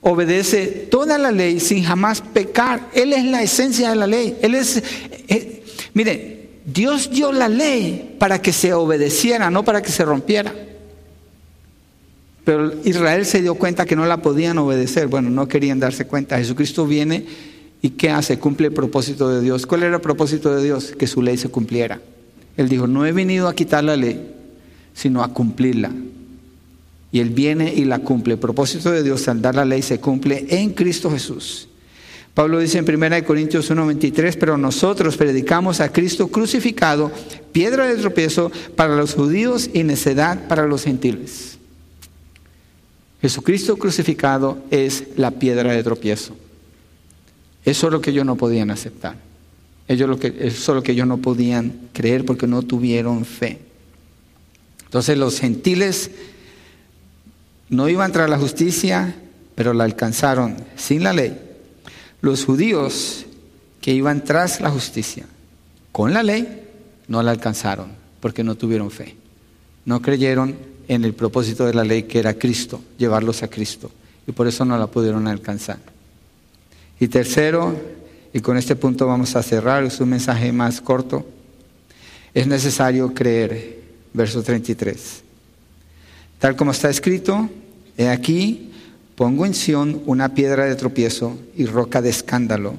S1: obedece toda la ley sin jamás pecar. Él es la esencia de la ley. Él es, eh, mire, Dios dio la ley para que se obedeciera, no para que se rompiera. Pero Israel se dio cuenta que no la podían obedecer. Bueno, no querían darse cuenta. Jesucristo viene y ¿qué hace? Cumple el propósito de Dios. ¿Cuál era el propósito de Dios? Que su ley se cumpliera. Él dijo, no he venido a quitar la ley, sino a cumplirla. Y Él viene y la cumple. El propósito de Dios al dar la ley se cumple en Cristo Jesús. Pablo dice en 1 Corintios 1:23, pero nosotros predicamos a Cristo crucificado, piedra de tropiezo para los judíos y necedad para los gentiles. Jesucristo crucificado es la piedra de tropiezo. Eso es lo que ellos no podían aceptar. Ellos eso es lo que ellos no podían creer porque no tuvieron fe. Entonces los gentiles no iban tras la justicia, pero la alcanzaron sin la ley. Los judíos que iban tras la justicia con la ley no la alcanzaron porque no tuvieron fe. No creyeron en el propósito de la ley que era Cristo, llevarlos a Cristo. Y por eso no la pudieron alcanzar. Y tercero, y con este punto vamos a cerrar, es un mensaje más corto, es necesario creer, verso 33. Tal como está escrito, he aquí, pongo en Sión una piedra de tropiezo y roca de escándalo.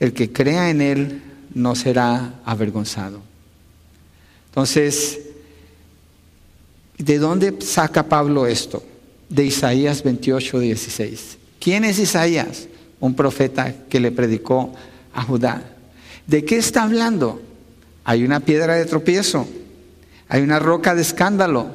S1: El que crea en él no será avergonzado. Entonces, ¿De dónde saca Pablo esto? De Isaías 28, 16. ¿Quién es Isaías? Un profeta que le predicó a Judá. ¿De qué está hablando? Hay una piedra de tropiezo, hay una roca de escándalo,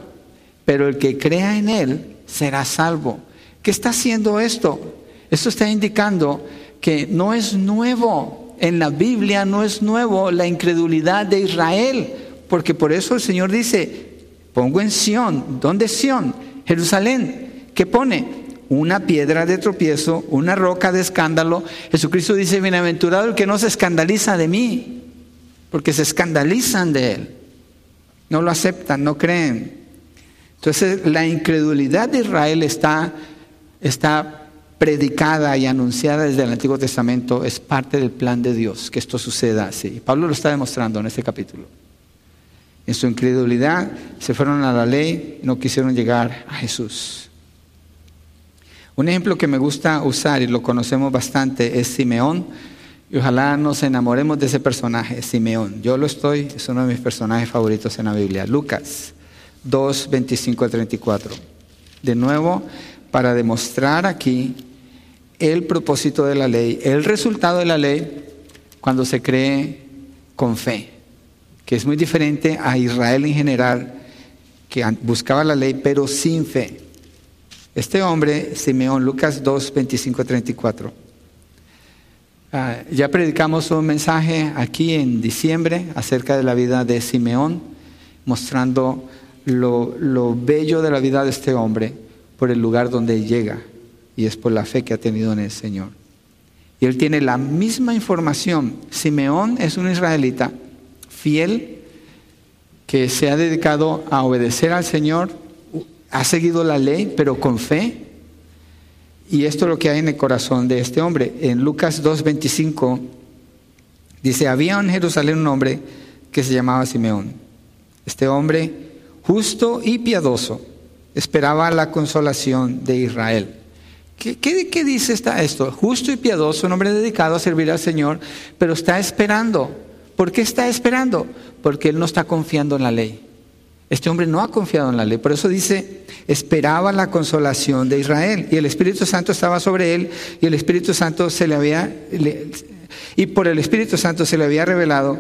S1: pero el que crea en él será salvo. ¿Qué está haciendo esto? Esto está indicando que no es nuevo, en la Biblia no es nuevo la incredulidad de Israel, porque por eso el Señor dice, Pongo en Sión. ¿Dónde es Sión? Jerusalén. ¿Qué pone? Una piedra de tropiezo, una roca de escándalo. Jesucristo dice, bienaventurado el que no se escandaliza de mí, porque se escandalizan de él. No lo aceptan, no creen. Entonces la incredulidad de Israel está, está predicada y anunciada desde el Antiguo Testamento, es parte del plan de Dios que esto suceda así. Pablo lo está demostrando en este capítulo. En su incredulidad se fueron a la ley y no quisieron llegar a Jesús. Un ejemplo que me gusta usar y lo conocemos bastante es Simeón. Y ojalá nos enamoremos de ese personaje, Simeón. Yo lo estoy, es uno de mis personajes favoritos en la Biblia. Lucas 2, 25 al 34. De nuevo, para demostrar aquí el propósito de la ley, el resultado de la ley cuando se cree con fe que es muy diferente a Israel en general, que buscaba la ley pero sin fe. Este hombre, Simeón, Lucas 2, 25, 34. ya predicamos un mensaje aquí en diciembre acerca de la vida de Simeón, mostrando lo, lo bello de la vida de este hombre por el lugar donde llega, y es por la fe que ha tenido en el Señor. Y él tiene la misma información. Simeón es un israelita fiel que se ha dedicado a obedecer al Señor, ha seguido la ley, pero con fe. Y esto es lo que hay en el corazón de este hombre. En Lucas 2.25 dice, había en Jerusalén un hombre que se llamaba Simeón. Este hombre, justo y piadoso, esperaba la consolación de Israel. ¿Qué, dice esto? Justo y piadoso, un hombre dedicado a servir al Señor, pero está esperando. ¿Por qué está esperando? Porque él no está confiando en la ley. Este hombre no ha confiado en la ley. Por eso dice, esperaba la consolación de Israel. Y el Espíritu Santo estaba sobre él. Y el Espíritu Santo se le había... y por el Espíritu Santo se le había revelado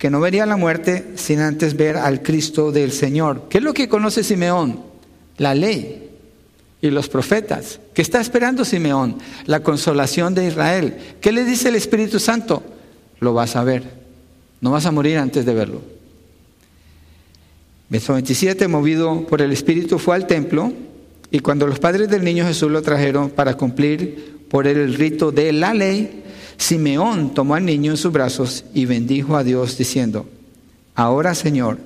S1: que no vería la muerte sin antes ver al Cristo del Señor. ¿Qué es lo que conoce Simeón? La ley y los profetas. ¿Qué está esperando Simeón? La consolación de Israel. ¿Qué le dice el Espíritu Santo? Lo vas a ver. No vas a morir antes de verlo. Verso 27, movido por el Espíritu, fue al templo y cuando los padres del niño Jesús lo trajeron para cumplir por él el rito de la ley, Simeón tomó al niño en sus brazos y bendijo a Dios diciendo, ahora Señor,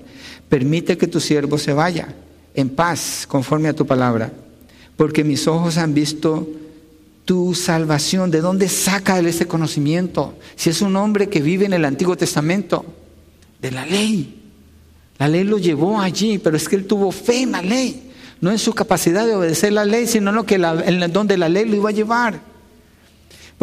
S1: permite que tu siervo se vaya en paz conforme a tu palabra, porque mis ojos han visto tu salvación. ¿De dónde saca él ese conocimiento? Si es un hombre que vive en el Antiguo Testamento, de la ley. La ley lo llevó allí, pero es que él tuvo fe en la ley, no en su capacidad de obedecer la ley, sino en, lo que la, en donde la ley lo iba a llevar.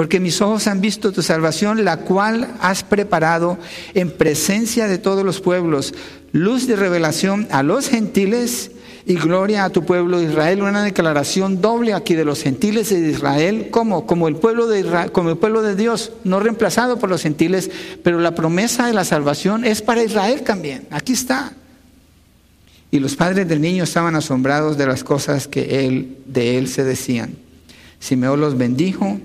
S1: Porque mis ojos han visto tu salvación, la cual has preparado en presencia de todos los pueblos, luz de revelación a los gentiles y gloria a tu pueblo Israel. Una declaración doble aquí de los gentiles y de Israel, como como el pueblo de Israel, como el pueblo de Dios, no reemplazado por los gentiles, pero la promesa de la salvación es para Israel también. Aquí está. Y los padres del niño estaban asombrados de las cosas que él de él se decían. Simeón los bendijo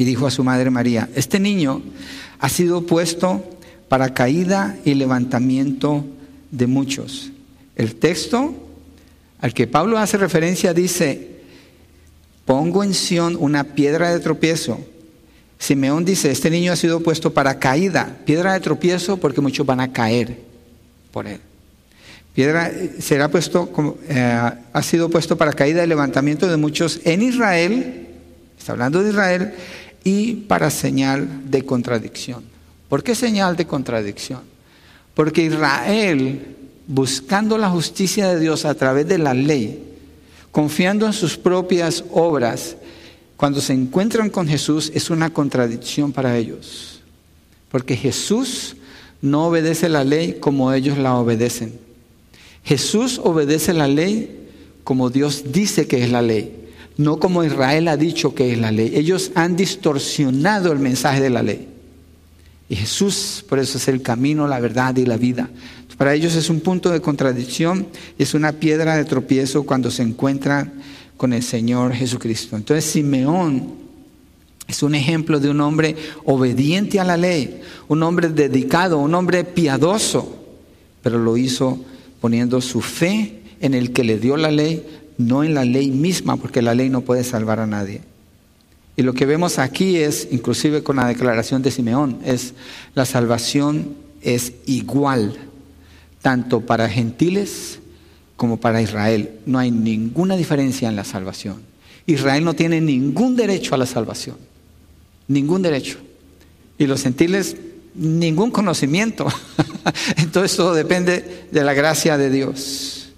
S1: y dijo a su madre María: Este niño ha sido puesto para caída y levantamiento de muchos. El texto al que Pablo hace referencia dice, pongo en Sión una piedra de tropiezo. Simeón dice, este niño ha sido puesto para caída, piedra de tropiezo porque muchos van a caer por él. Piedra será puesto, eh, ha sido puesto para caída y levantamiento de muchos en Israel, está hablando de Israel, y para señal de contradicción. ¿Por qué señal de contradicción? Porque Israel buscando la justicia de Dios a través de la ley, confiando en sus propias obras, cuando se encuentran con Jesús es una contradicción para ellos. Porque Jesús no obedece la ley como ellos la obedecen. Jesús obedece la ley como Dios dice que es la ley, no como Israel ha dicho que es la ley. Ellos han distorsionado el mensaje de la ley. Y Jesús, por eso es el camino, la verdad y la vida. Para ellos es un punto de contradicción, es una piedra de tropiezo cuando se encuentran con el Señor Jesucristo. Entonces Simeón es un ejemplo de un hombre obediente a la ley, un hombre dedicado, un hombre piadoso, pero lo hizo poniendo su fe en el que le dio la ley, no en la ley misma, porque la ley no puede salvar a nadie. Y lo que vemos aquí es, inclusive con la declaración de Simeón, es la salvación es igual tanto para gentiles como para Israel. No hay ninguna diferencia en la salvación. Israel no tiene ningún derecho a la salvación, ningún derecho. Y los gentiles, ningún conocimiento. Entonces todo depende de la gracia de Dios.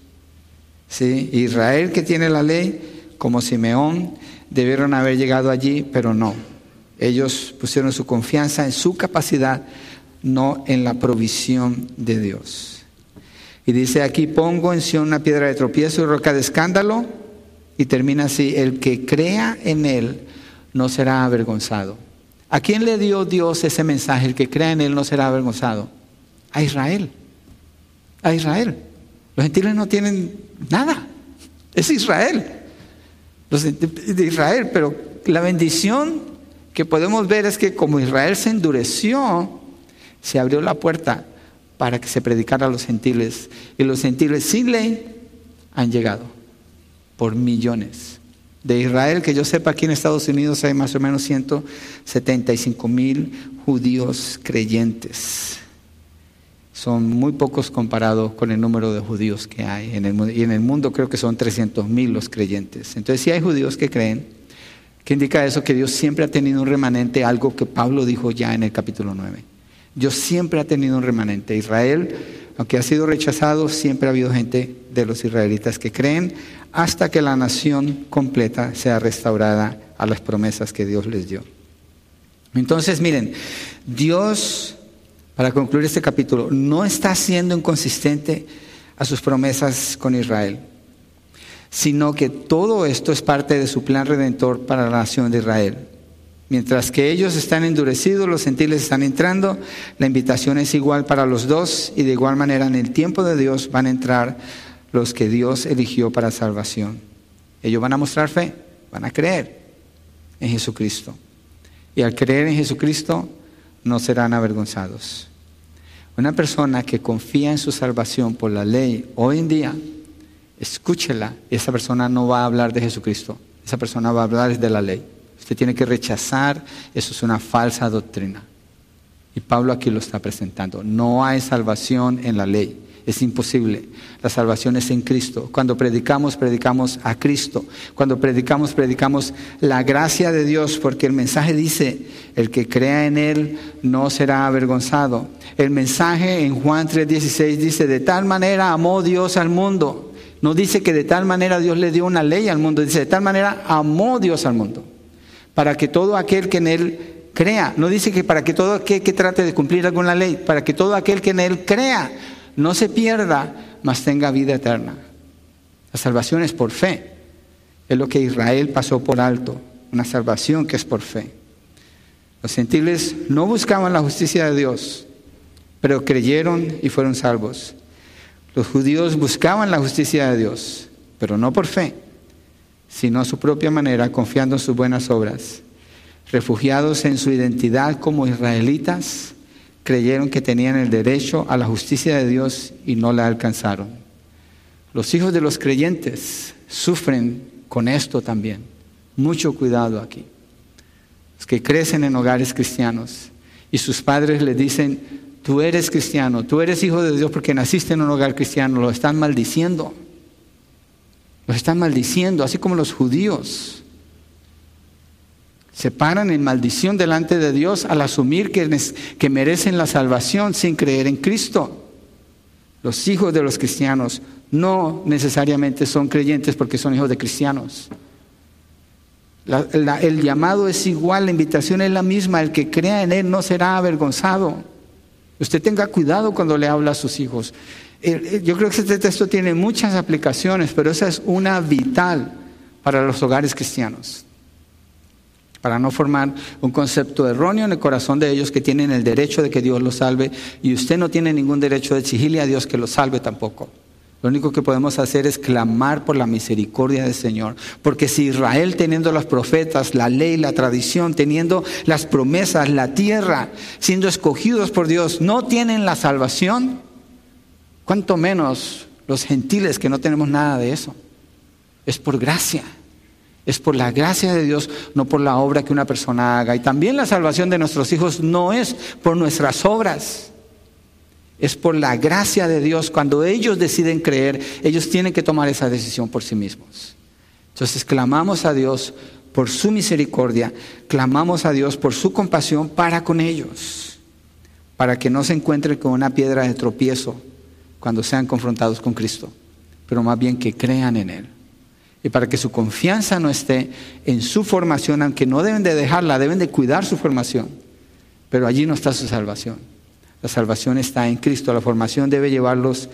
S1: ¿Sí? Israel que tiene la ley, como Simeón, debieron haber llegado allí, pero no. Ellos pusieron su confianza en su capacidad, no en la provisión de Dios. Y dice aquí, pongo en Sion una piedra de tropiezo y roca de escándalo. Y termina así, el que crea en él no será avergonzado. ¿A quién le dio Dios ese mensaje? El que crea en él no será avergonzado. A Israel. A Israel. Los gentiles no tienen nada. Es Israel. Los de Israel, pero la bendición que podemos ver es que como Israel se endureció, se abrió la puerta para que se predicara a los gentiles. Y los gentiles sin ley han llegado por millones. De Israel, que yo sepa, aquí en Estados Unidos hay más o menos 175 mil judíos creyentes. Son muy pocos comparados con el número de judíos que hay en el mundo. Y en el mundo creo que son 300 mil los creyentes. Entonces sí hay judíos que creen, ¿Qué indica eso? Que Dios siempre ha tenido un remanente, algo que Pablo dijo ya en el capítulo 9. Dios siempre ha tenido un remanente. Israel, aunque ha sido rechazado, siempre ha habido gente de los israelitas que creen hasta que la nación completa sea restaurada a las promesas que Dios les dio. Entonces, miren, Dios, para concluir este capítulo, no está siendo inconsistente a sus promesas con Israel, sino que todo esto es parte de su plan redentor para la nación de Israel. Mientras que ellos están endurecidos, los gentiles están entrando, la invitación es igual para los dos y de igual manera en el tiempo de Dios van a entrar los que Dios eligió para salvación. Ellos van a mostrar fe, van a creer en Jesucristo. Y al creer en Jesucristo no serán avergonzados. Una persona que confía en su salvación por la ley hoy en día, escúchela, esa persona no va a hablar de Jesucristo, esa persona va a hablar de la ley. Usted tiene que rechazar, eso es una falsa doctrina. Y Pablo aquí lo está presentando. No hay salvación en la ley. Es imposible. La salvación es en Cristo. Cuando predicamos, predicamos a Cristo. Cuando predicamos, predicamos la gracia de Dios, porque el mensaje dice, el que crea en Él no será avergonzado. El mensaje en Juan 3:16 dice, de tal manera amó Dios al mundo. No dice que de tal manera Dios le dio una ley al mundo, dice, de tal manera amó Dios al mundo. Para que todo aquel que en Él crea, no dice que para que todo aquel que trate de cumplir alguna ley, para que todo aquel que en Él crea no se pierda, mas tenga vida eterna. La salvación es por fe. Es lo que Israel pasó por alto, una salvación que es por fe. Los gentiles no buscaban la justicia de Dios, pero creyeron y fueron salvos. Los judíos buscaban la justicia de Dios, pero no por fe, sino a su propia manera, confiando en sus buenas obras. Refugiados en su identidad como israelitas, creyeron que tenían el derecho a la justicia de Dios y no la alcanzaron. Los hijos de los creyentes sufren con esto también. Mucho cuidado aquí. Los que crecen en hogares cristianos y sus padres le dicen, tú eres cristiano, tú eres hijo de Dios porque naciste en un hogar cristiano, lo están maldiciendo. Los están maldiciendo, así como los judíos se paran en maldición delante de Dios al asumir que, merecen la salvación sin creer en Cristo. Los hijos de los cristianos no necesariamente son creyentes porque son hijos de cristianos. el llamado es igual, la invitación es la misma, el que crea en Él no será avergonzado. Usted tenga cuidado cuando le habla a sus hijos. Yo creo que este texto tiene muchas aplicaciones, pero esa es una vital para los hogares cristianos para no formar un concepto erróneo en el corazón de ellos que tienen el derecho de que Dios los salve y usted no tiene ningún derecho de exigirle a Dios que los salve tampoco. Lo único que podemos hacer es clamar por la misericordia del Señor. Porque si Israel teniendo los profetas, la ley, la tradición, teniendo las promesas, la tierra, siendo escogidos por Dios, no tienen la salvación, cuánto menos los gentiles que no tenemos nada de eso. Es por gracia. Es por la gracia de Dios, no por la obra que una persona haga. Y también la salvación de nuestros hijos no es por nuestras obras. Es por la gracia de Dios. Cuando ellos deciden creer, ellos tienen que tomar esa decisión por sí mismos. Entonces clamamos a Dios por su misericordia, clamamos a Dios por su compasión para con ellos, para que no se encuentren con una piedra de tropiezo cuando sean confrontados con Cristo, pero más bien que crean en Él y para que su confianza no esté en su formación, aunque no deben de dejarla, deben de cuidar su formación. Pero allí no está su salvación. La salvación está en Cristo. La formación debe llevarlos,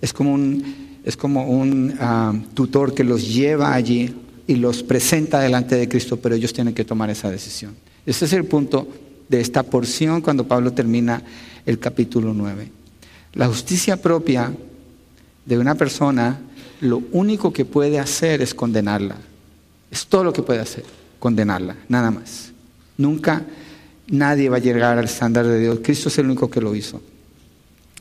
S1: es como un, es como un ah, tutor que los lleva allí y los presenta delante de Cristo, pero ellos tienen que tomar esa decisión. Ese es el punto de esta porción cuando Pablo termina el capítulo 9. La justicia propia de una persona lo único que puede hacer es condenarla. Es todo lo que puede hacer, condenarla, nada más. Nunca nadie va a llegar al estándar de Dios. Cristo es el único que lo hizo.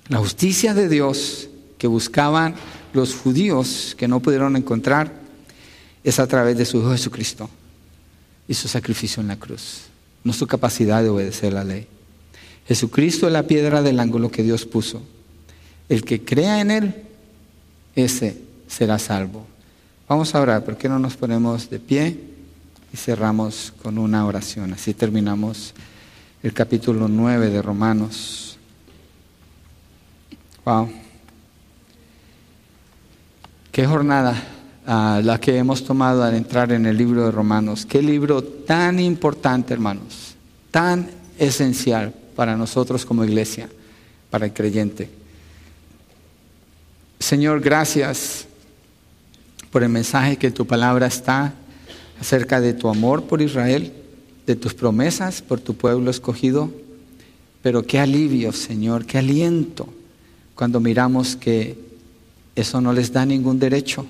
S1: La justicia de Dios que buscaban los judíos que no pudieron encontrar es a través de su Hijo Jesucristo y su sacrificio en la cruz, no su capacidad de obedecer la ley. Jesucristo es la piedra del ángulo que Dios puso. El que crea en Él, ese será salvo. Vamos a orar, ¿por qué no nos ponemos de pie? y cerramos con una oración. Así terminamos el capítulo 9 de Romanos. Wow. Qué jornada ah, la que hemos tomado al entrar en el libro de Romanos. Qué libro tan importante, hermanos, tan esencial para nosotros como iglesia, para el creyente. Señor, gracias por el mensaje que tu palabra está acerca de tu amor por Israel, de tus promesas por tu pueblo escogido. Pero qué alivio, Señor, qué aliento cuando miramos que eso no les da ningún derecho.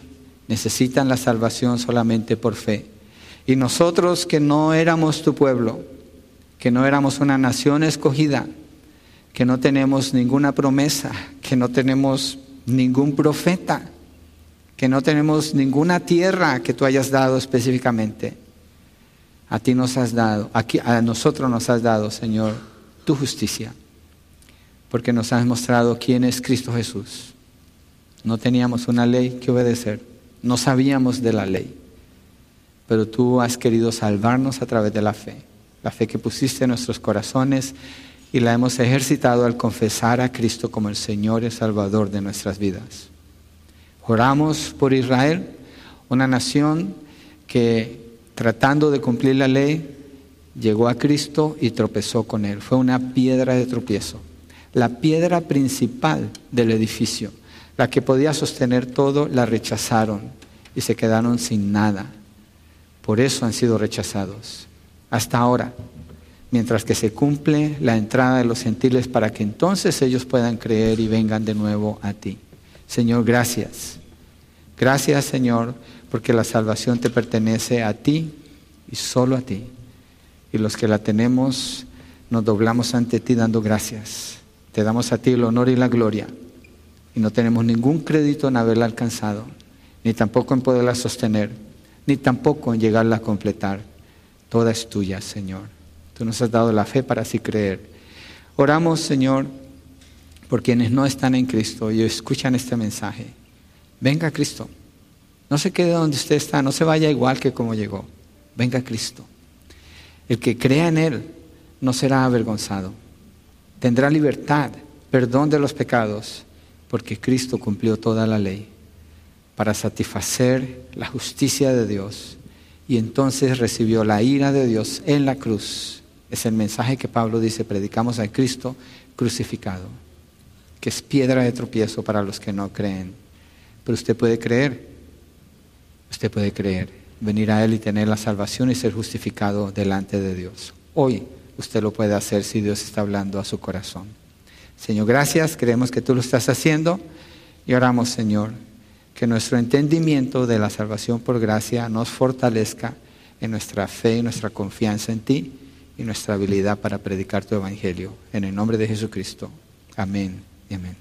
S1: Necesitan la salvación solamente por fe. Y nosotros que no éramos tu pueblo, que no éramos una nación escogida, que no tenemos ninguna promesa, que no tenemos ningún profeta, que no tenemos ninguna tierra que tú hayas dado específicamente. A ti nos has dado, aquí, a nosotros nos has dado, Señor, tu justicia, porque nos has mostrado quién es Cristo Jesús no teníamos una ley que obedecer, no sabíamos de la ley, pero tú has querido salvarnos a través de la fe, la fe que pusiste en nuestros corazones y la hemos ejercitado al confesar a Cristo como el Señor y Salvador de nuestras vidas. Oramos por Israel, una nación que tratando de cumplir la ley llegó a Cristo y tropezó con él. Fue una piedra de tropiezo, la piedra principal del edificio la que podía sostener todo, la rechazaron y se quedaron sin nada. Por eso han sido rechazados. Hasta ahora, mientras que se cumple la entrada de los gentiles para que entonces ellos puedan creer y vengan de nuevo a ti. Señor, gracias. Gracias, Señor, porque la salvación te pertenece a ti y solo a ti. Y los que la tenemos, nos doblamos ante ti dando gracias. Te damos a ti el honor y la gloria y no tenemos ningún crédito en haberla alcanzado, ni tampoco en poderla sostener, ni tampoco en llegarla a completar. Toda es tuya, Señor. Tú nos has dado la fe para así creer. Oramos, Señor, por quienes no están en Cristo y escuchan este mensaje. Venga Cristo. No se quede donde usted está, no se vaya igual que como llegó. Venga Cristo. El que crea en Él no será avergonzado. Tendrá libertad, perdón de los pecados porque Cristo cumplió toda la ley para satisfacer la justicia de Dios y entonces recibió la ira de Dios en la cruz. Es el mensaje que Pablo dice, predicamos a Cristo crucificado, que es piedra de tropiezo para los que no creen. Pero usted puede creer, usted puede creer, venir a Él y tener la salvación y ser justificado delante de Dios. Hoy usted lo puede hacer si Dios está hablando a su corazón. Señor, gracias, creemos que tú lo estás haciendo y oramos, Señor, que nuestro entendimiento de la salvación por gracia nos fortalezca en nuestra fe y nuestra confianza en ti y nuestra habilidad para predicar tu evangelio. En el nombre de Jesucristo. Amén amén.